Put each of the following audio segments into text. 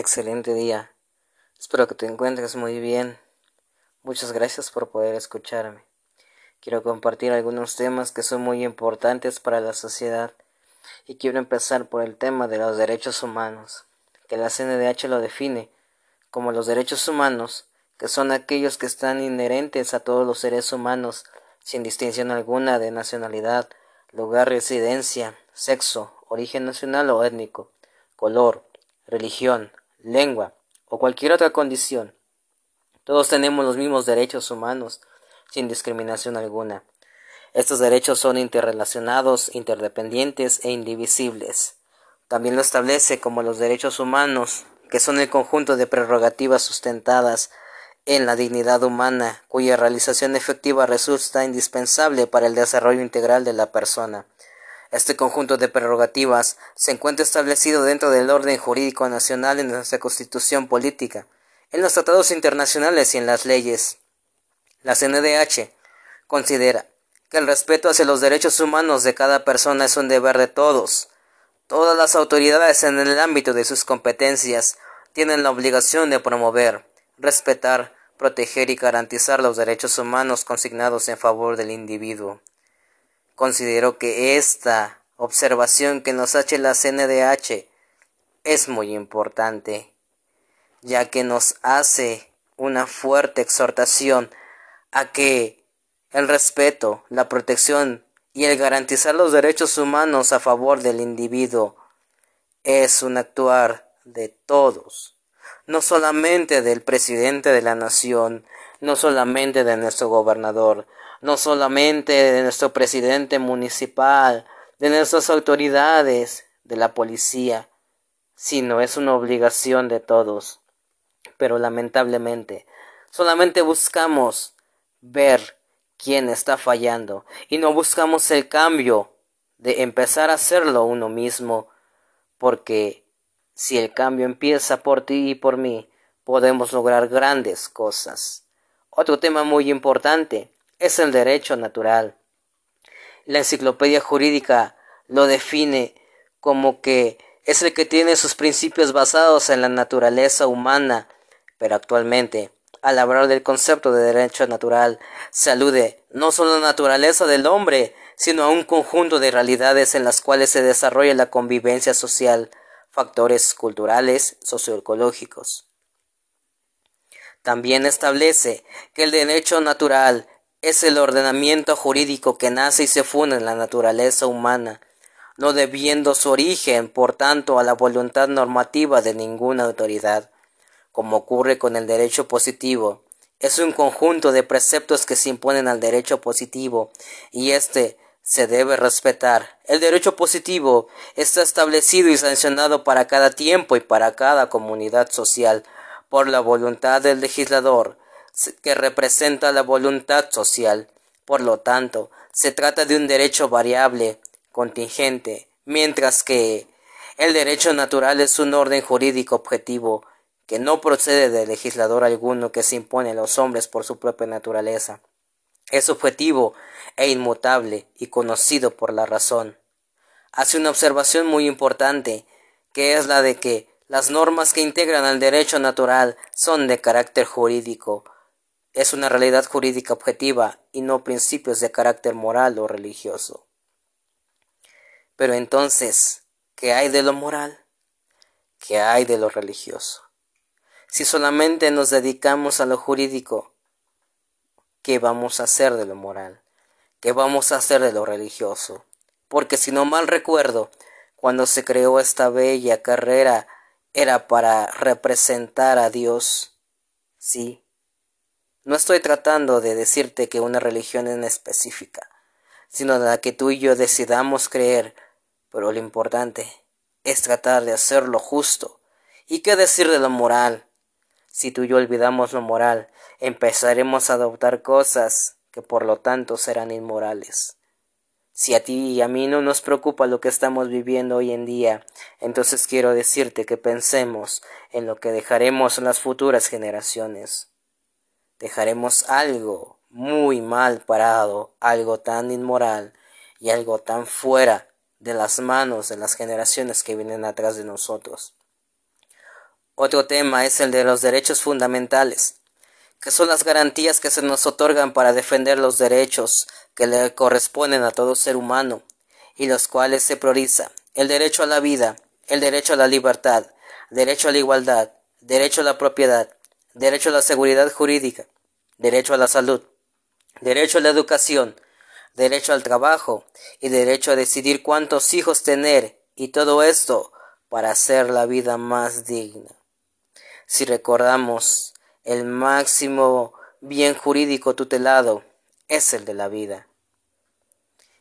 Excelente día. Espero que te encuentres muy bien. Muchas gracias por poder escucharme. Quiero compartir algunos temas que son muy importantes para la sociedad y quiero empezar por el tema de los derechos humanos, que la CNDH lo define como los derechos humanos, que son aquellos que están inherentes a todos los seres humanos, sin distinción alguna de nacionalidad, lugar, residencia, sexo, origen nacional o étnico, color, religión, lengua o cualquier otra condición. Todos tenemos los mismos derechos humanos, sin discriminación alguna. Estos derechos son interrelacionados, interdependientes e indivisibles. También lo establece como los derechos humanos, que son el conjunto de prerrogativas sustentadas en la dignidad humana, cuya realización efectiva resulta indispensable para el desarrollo integral de la persona. Este conjunto de prerrogativas se encuentra establecido dentro del orden jurídico nacional en nuestra constitución política, en los tratados internacionales y en las leyes. La CNDH considera que el respeto hacia los derechos humanos de cada persona es un deber de todos. Todas las autoridades en el ámbito de sus competencias tienen la obligación de promover, respetar, proteger y garantizar los derechos humanos consignados en favor del individuo. Considero que esta observación que nos hace la CNDH es muy importante, ya que nos hace una fuerte exhortación a que el respeto, la protección y el garantizar los derechos humanos a favor del individuo es un actuar de todos, no solamente del presidente de la nación, no solamente de nuestro gobernador, no solamente de nuestro presidente municipal, de nuestras autoridades, de la policía, sino es una obligación de todos. Pero lamentablemente, solamente buscamos ver quién está fallando y no buscamos el cambio de empezar a hacerlo uno mismo, porque si el cambio empieza por ti y por mí, podemos lograr grandes cosas. Otro tema muy importante es el derecho natural. La enciclopedia jurídica lo define como que es el que tiene sus principios basados en la naturaleza humana, pero actualmente, al hablar del concepto de derecho natural, se alude no solo a la naturaleza del hombre, sino a un conjunto de realidades en las cuales se desarrolla la convivencia social, factores culturales, socioecológicos. También establece que el derecho natural es el ordenamiento jurídico que nace y se funda en la naturaleza humana, no debiendo su origen, por tanto, a la voluntad normativa de ninguna autoridad, como ocurre con el derecho positivo. Es un conjunto de preceptos que se imponen al derecho positivo, y éste se debe respetar. El derecho positivo está establecido y sancionado para cada tiempo y para cada comunidad social, por la voluntad del legislador, que representa la voluntad social. Por lo tanto, se trata de un derecho variable, contingente, mientras que el derecho natural es un orden jurídico objetivo que no procede de legislador alguno que se impone a los hombres por su propia naturaleza. Es objetivo e inmutable y conocido por la razón. Hace una observación muy importante, que es la de que las normas que integran al derecho natural son de carácter jurídico, es una realidad jurídica objetiva y no principios de carácter moral o religioso. Pero entonces, ¿qué hay de lo moral? ¿Qué hay de lo religioso? Si solamente nos dedicamos a lo jurídico, ¿qué vamos a hacer de lo moral? ¿Qué vamos a hacer de lo religioso? Porque si no mal recuerdo, cuando se creó esta bella carrera era para representar a Dios. Sí, no estoy tratando de decirte que una religión en específica, sino la que tú y yo decidamos creer, pero lo importante es tratar de hacer lo justo. ¿Y qué decir de lo moral? Si tú y yo olvidamos lo moral, empezaremos a adoptar cosas que por lo tanto serán inmorales. Si a ti y a mí no nos preocupa lo que estamos viviendo hoy en día, entonces quiero decirte que pensemos en lo que dejaremos en las futuras generaciones dejaremos algo muy mal parado, algo tan inmoral y algo tan fuera de las manos de las generaciones que vienen atrás de nosotros. Otro tema es el de los derechos fundamentales, que son las garantías que se nos otorgan para defender los derechos que le corresponden a todo ser humano y los cuales se prioriza el derecho a la vida, el derecho a la libertad, derecho a la igualdad, derecho a la propiedad, derecho a la seguridad jurídica, derecho a la salud, derecho a la educación, derecho al trabajo y derecho a decidir cuántos hijos tener y todo esto para hacer la vida más digna. Si recordamos, el máximo bien jurídico tutelado es el de la vida.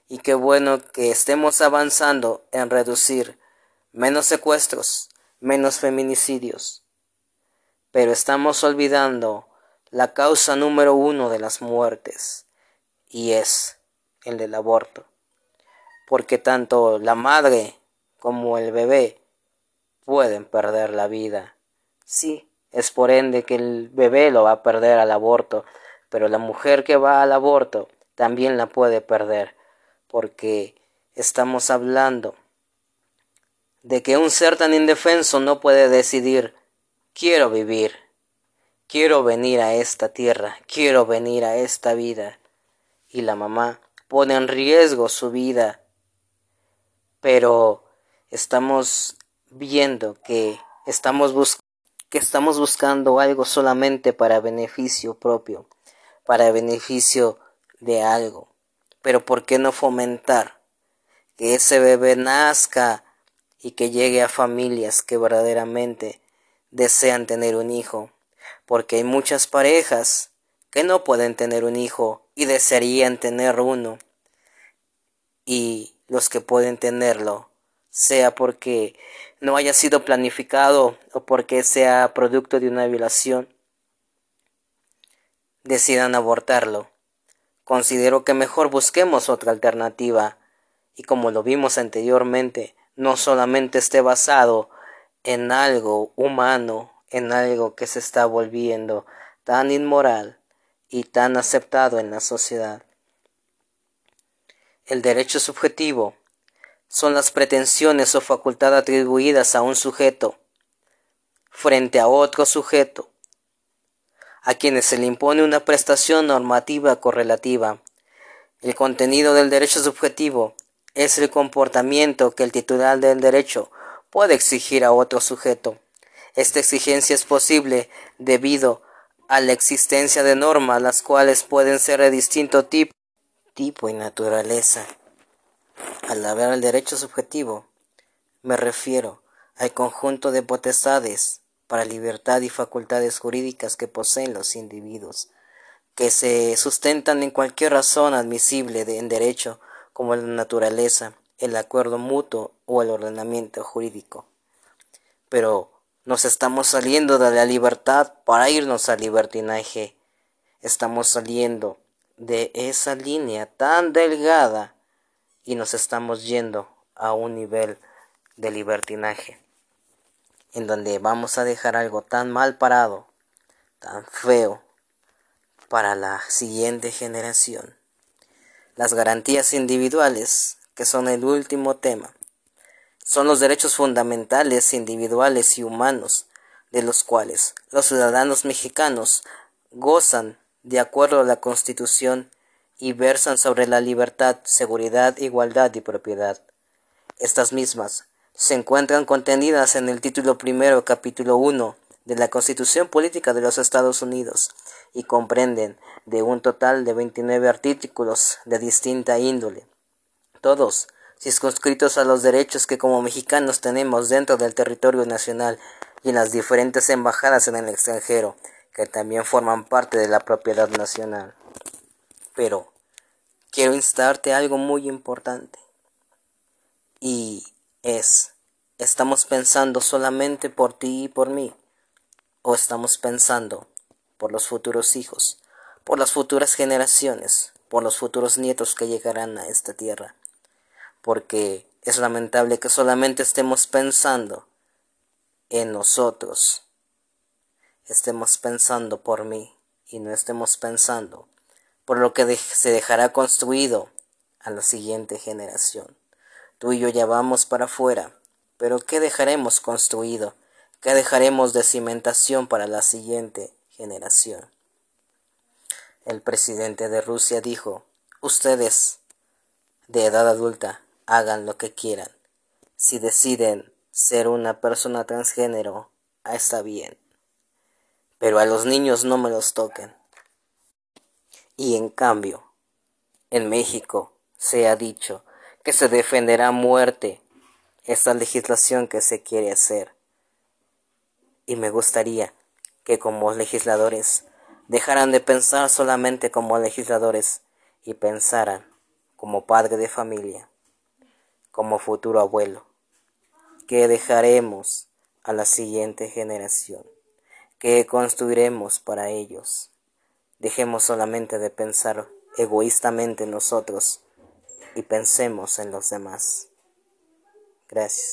Y qué bueno que estemos avanzando en reducir menos secuestros, menos feminicidios. Pero estamos olvidando la causa número uno de las muertes, y es el del aborto. Porque tanto la madre como el bebé pueden perder la vida Sí, es por ende que el bebé lo va a perder al aborto, pero la mujer que va al aborto también la puede perder, porque estamos hablando de que un ser tan indefenso no puede decidir quiero vivir, quiero venir a esta tierra, quiero venir a esta vida, y la mamá pone en riesgo su vida, pero estamos viendo que estamos buscando que estamos buscando algo solamente para beneficio propio, para beneficio de algo. Pero ¿por qué no fomentar que ese bebé nazca y que llegue a familias que verdaderamente desean tener un hijo? Porque hay muchas parejas que no pueden tener un hijo y desearían tener uno. Y los que pueden tenerlo, sea porque no haya sido planificado o porque sea producto de una violación, decidan abortarlo. Considero que mejor busquemos otra alternativa y como lo vimos anteriormente, no solamente esté basado en algo humano, en algo que se está volviendo tan inmoral y tan aceptado en la sociedad. El derecho subjetivo son las pretensiones o facultad atribuidas a un sujeto frente a otro sujeto, a quienes se le impone una prestación normativa correlativa. El contenido del derecho subjetivo es el comportamiento que el titular del derecho puede exigir a otro sujeto. Esta exigencia es posible debido a la existencia de normas las cuales pueden ser de distinto tipo, tipo y naturaleza. Al hablar del derecho subjetivo, me refiero al conjunto de potestades para libertad y facultades jurídicas que poseen los individuos, que se sustentan en cualquier razón admisible en derecho, como la naturaleza, el acuerdo mutuo o el ordenamiento jurídico. Pero nos estamos saliendo de la libertad para irnos al libertinaje. Estamos saliendo de esa línea tan delgada y nos estamos yendo a un nivel de libertinaje en donde vamos a dejar algo tan mal parado, tan feo para la siguiente generación. Las garantías individuales, que son el último tema, son los derechos fundamentales individuales y humanos de los cuales los ciudadanos mexicanos gozan de acuerdo a la Constitución y versan sobre la libertad, seguridad, igualdad y propiedad. Estas mismas se encuentran contenidas en el título primero, capítulo 1 de la Constitución Política de los Estados Unidos y comprenden de un total de 29 artículos de distinta índole, todos circunscritos a los derechos que como mexicanos tenemos dentro del territorio nacional y en las diferentes embajadas en el extranjero, que también forman parte de la propiedad nacional. Pero quiero instarte algo muy importante. Y es, ¿estamos pensando solamente por ti y por mí? ¿O estamos pensando por los futuros hijos, por las futuras generaciones, por los futuros nietos que llegarán a esta tierra? Porque es lamentable que solamente estemos pensando en nosotros, estemos pensando por mí y no estemos pensando por lo que se dejará construido a la siguiente generación. Tú y yo ya vamos para afuera, pero ¿qué dejaremos construido? ¿Qué dejaremos de cimentación para la siguiente generación? El presidente de Rusia dijo, ustedes de edad adulta hagan lo que quieran. Si deciden ser una persona transgénero, está bien. Pero a los niños no me los toquen. Y en cambio, en México se ha dicho que se defenderá a muerte esta legislación que se quiere hacer. Y me gustaría que como legisladores dejaran de pensar solamente como legisladores y pensaran como padre de familia, como futuro abuelo, que dejaremos a la siguiente generación, que construiremos para ellos. Dejemos solamente de pensar egoístamente nosotros y pensemos en los demás. Gracias.